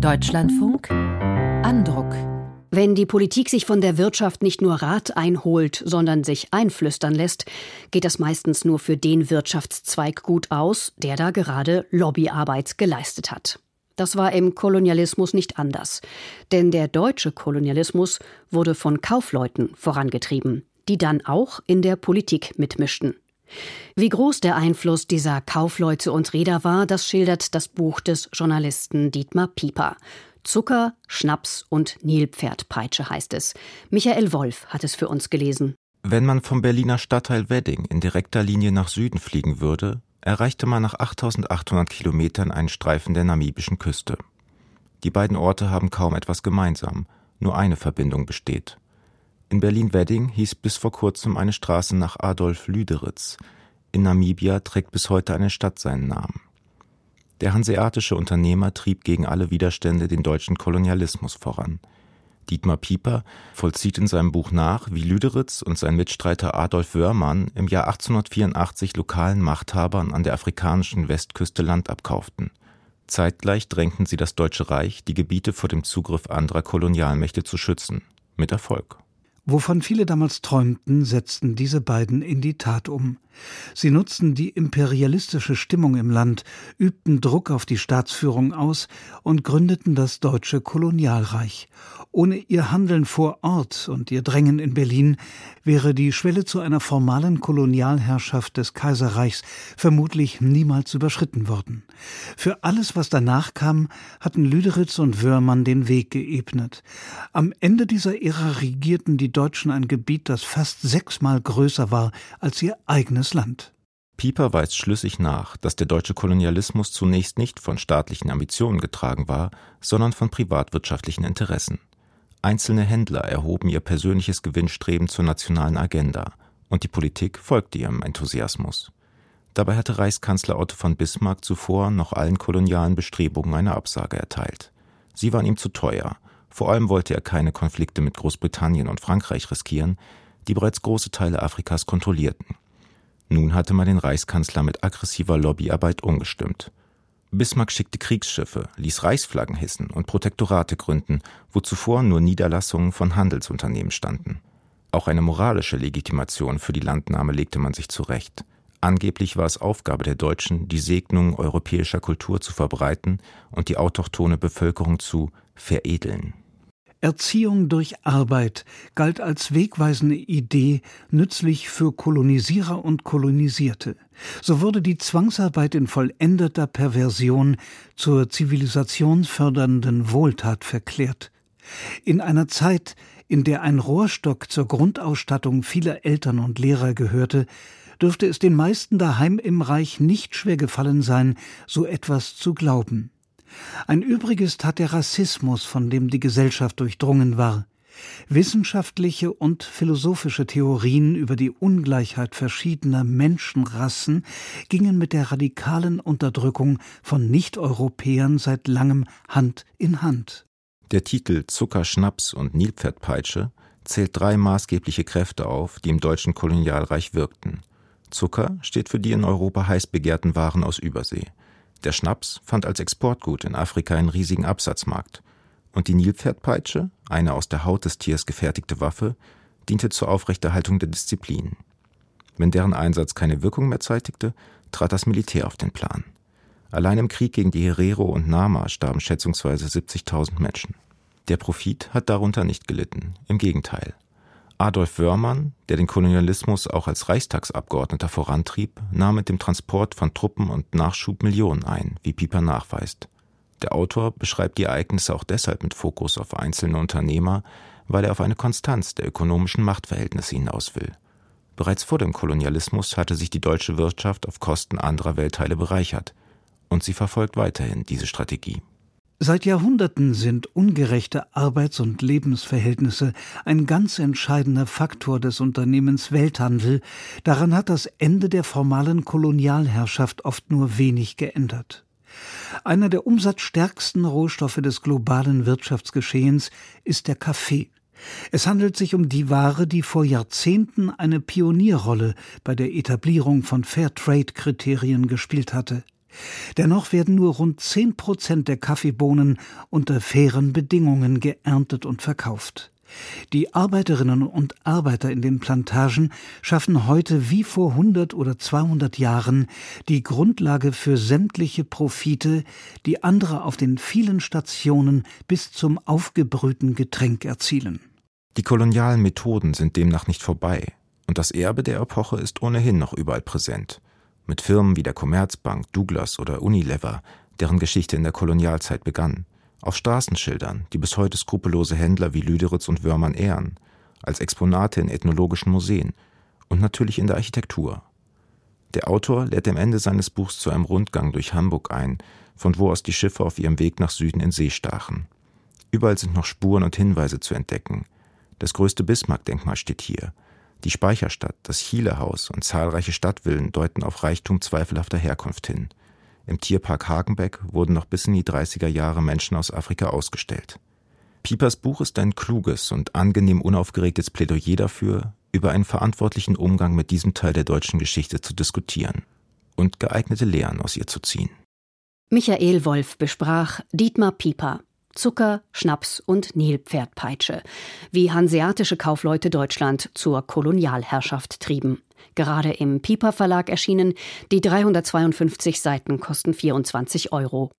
Deutschlandfunk Andruck. Wenn die Politik sich von der Wirtschaft nicht nur Rat einholt, sondern sich einflüstern lässt, geht das meistens nur für den Wirtschaftszweig gut aus, der da gerade Lobbyarbeit geleistet hat. Das war im Kolonialismus nicht anders. Denn der deutsche Kolonialismus wurde von Kaufleuten vorangetrieben, die dann auch in der Politik mitmischten. Wie groß der Einfluss dieser Kaufleute und Reeder war, das schildert das Buch des Journalisten Dietmar Pieper. Zucker, Schnaps und Nilpferdpeitsche heißt es. Michael Wolf hat es für uns gelesen. Wenn man vom Berliner Stadtteil Wedding in direkter Linie nach Süden fliegen würde, erreichte man nach 8800 Kilometern einen Streifen der namibischen Küste. Die beiden Orte haben kaum etwas gemeinsam, nur eine Verbindung besteht. In Berlin-Wedding hieß bis vor kurzem eine Straße nach Adolf Lüderitz. In Namibia trägt bis heute eine Stadt seinen Namen. Der hanseatische Unternehmer trieb gegen alle Widerstände den deutschen Kolonialismus voran. Dietmar Pieper vollzieht in seinem Buch nach, wie Lüderitz und sein Mitstreiter Adolf Wörmann im Jahr 1884 lokalen Machthabern an der afrikanischen Westküste Land abkauften. Zeitgleich drängten sie das Deutsche Reich, die Gebiete vor dem Zugriff anderer Kolonialmächte zu schützen. Mit Erfolg. Wovon viele damals träumten, setzten diese beiden in die Tat um. Sie nutzten die imperialistische Stimmung im Land, übten Druck auf die Staatsführung aus und gründeten das deutsche Kolonialreich. Ohne ihr Handeln vor Ort und ihr Drängen in Berlin wäre die Schwelle zu einer formalen Kolonialherrschaft des Kaiserreichs vermutlich niemals überschritten worden. Für alles, was danach kam, hatten Lüderitz und Wörmann den Weg geebnet. Am Ende dieser Ära regierten die Deutschen ein Gebiet, das fast sechsmal größer war als ihr eigenes Land. Pieper weist schlüssig nach, dass der deutsche Kolonialismus zunächst nicht von staatlichen Ambitionen getragen war, sondern von privatwirtschaftlichen Interessen. Einzelne Händler erhoben ihr persönliches Gewinnstreben zur nationalen Agenda, und die Politik folgte ihrem Enthusiasmus. Dabei hatte Reichskanzler Otto von Bismarck zuvor noch allen kolonialen Bestrebungen eine Absage erteilt. Sie waren ihm zu teuer, vor allem wollte er keine Konflikte mit Großbritannien und Frankreich riskieren, die bereits große Teile Afrikas kontrollierten. Nun hatte man den Reichskanzler mit aggressiver Lobbyarbeit umgestimmt. Bismarck schickte Kriegsschiffe, ließ Reichsflaggen hissen und Protektorate gründen, wo zuvor nur Niederlassungen von Handelsunternehmen standen. Auch eine moralische Legitimation für die Landnahme legte man sich zurecht. Angeblich war es Aufgabe der Deutschen, die Segnung europäischer Kultur zu verbreiten und die autochthone Bevölkerung zu veredeln. Erziehung durch Arbeit galt als wegweisende Idee, nützlich für Kolonisierer und Kolonisierte. So wurde die Zwangsarbeit in vollendeter Perversion zur zivilisationsfördernden Wohltat verklärt. In einer Zeit, in der ein Rohrstock zur Grundausstattung vieler Eltern und Lehrer gehörte, dürfte es den meisten daheim im Reich nicht schwer gefallen sein, so etwas zu glauben. Ein Übriges tat der Rassismus, von dem die Gesellschaft durchdrungen war. Wissenschaftliche und philosophische Theorien über die Ungleichheit verschiedener Menschenrassen gingen mit der radikalen Unterdrückung von Nichteuropäern seit langem Hand in Hand. Der Titel Zucker, Schnaps und Nilpferdpeitsche zählt drei maßgebliche Kräfte auf, die im deutschen Kolonialreich wirkten. Zucker steht für die in Europa heiß begehrten Waren aus Übersee. Der Schnaps fand als Exportgut in Afrika einen riesigen Absatzmarkt, und die Nilpferdpeitsche, eine aus der Haut des Tiers gefertigte Waffe, diente zur Aufrechterhaltung der Disziplin. Wenn deren Einsatz keine Wirkung mehr zeitigte, trat das Militär auf den Plan. Allein im Krieg gegen die Herero und Nama starben schätzungsweise 70.000 Menschen. Der Profit hat darunter nicht gelitten, im Gegenteil. Adolf Wörmann, der den Kolonialismus auch als Reichstagsabgeordneter vorantrieb, nahm mit dem Transport von Truppen und Nachschub Millionen ein, wie Pieper nachweist. Der Autor beschreibt die Ereignisse auch deshalb mit Fokus auf einzelne Unternehmer, weil er auf eine Konstanz der ökonomischen Machtverhältnisse hinaus will. Bereits vor dem Kolonialismus hatte sich die deutsche Wirtschaft auf Kosten anderer Weltteile bereichert, und sie verfolgt weiterhin diese Strategie. Seit Jahrhunderten sind ungerechte Arbeits- und Lebensverhältnisse ein ganz entscheidender Faktor des Unternehmens Welthandel. Daran hat das Ende der formalen Kolonialherrschaft oft nur wenig geändert. Einer der umsatzstärksten Rohstoffe des globalen Wirtschaftsgeschehens ist der Kaffee. Es handelt sich um die Ware, die vor Jahrzehnten eine Pionierrolle bei der Etablierung von Fairtrade-Kriterien gespielt hatte. Dennoch werden nur rund 10 Prozent der Kaffeebohnen unter fairen Bedingungen geerntet und verkauft. Die Arbeiterinnen und Arbeiter in den Plantagen schaffen heute wie vor 100 oder 200 Jahren die Grundlage für sämtliche Profite, die andere auf den vielen Stationen bis zum aufgebrühten Getränk erzielen. Die kolonialen Methoden sind demnach nicht vorbei, und das Erbe der Epoche ist ohnehin noch überall präsent mit Firmen wie der Commerzbank, Douglas oder Unilever, deren Geschichte in der Kolonialzeit begann, auf Straßenschildern, die bis heute skrupellose Händler wie Lüderitz und Wörmann ehren, als Exponate in ethnologischen Museen und natürlich in der Architektur. Der Autor lädt am Ende seines Buchs zu einem Rundgang durch Hamburg ein, von wo aus die Schiffe auf ihrem Weg nach Süden in See stachen. Überall sind noch Spuren und Hinweise zu entdecken. Das größte Bismarck-Denkmal steht hier – die Speicherstadt, das Chilehaus und zahlreiche Stadtvillen deuten auf Reichtum zweifelhafter Herkunft hin. Im Tierpark Hagenbeck wurden noch bis in die 30er Jahre Menschen aus Afrika ausgestellt. Piepers Buch ist ein kluges und angenehm unaufgeregtes Plädoyer dafür, über einen verantwortlichen Umgang mit diesem Teil der deutschen Geschichte zu diskutieren und geeignete Lehren aus ihr zu ziehen. Michael Wolf besprach Dietmar Pieper, Zucker, Schnaps und Nilpferdpeitsche, wie hanseatische Kaufleute Deutschland zur Kolonialherrschaft trieben. Gerade im Piper Verlag erschienen, die 352 Seiten kosten 24 Euro.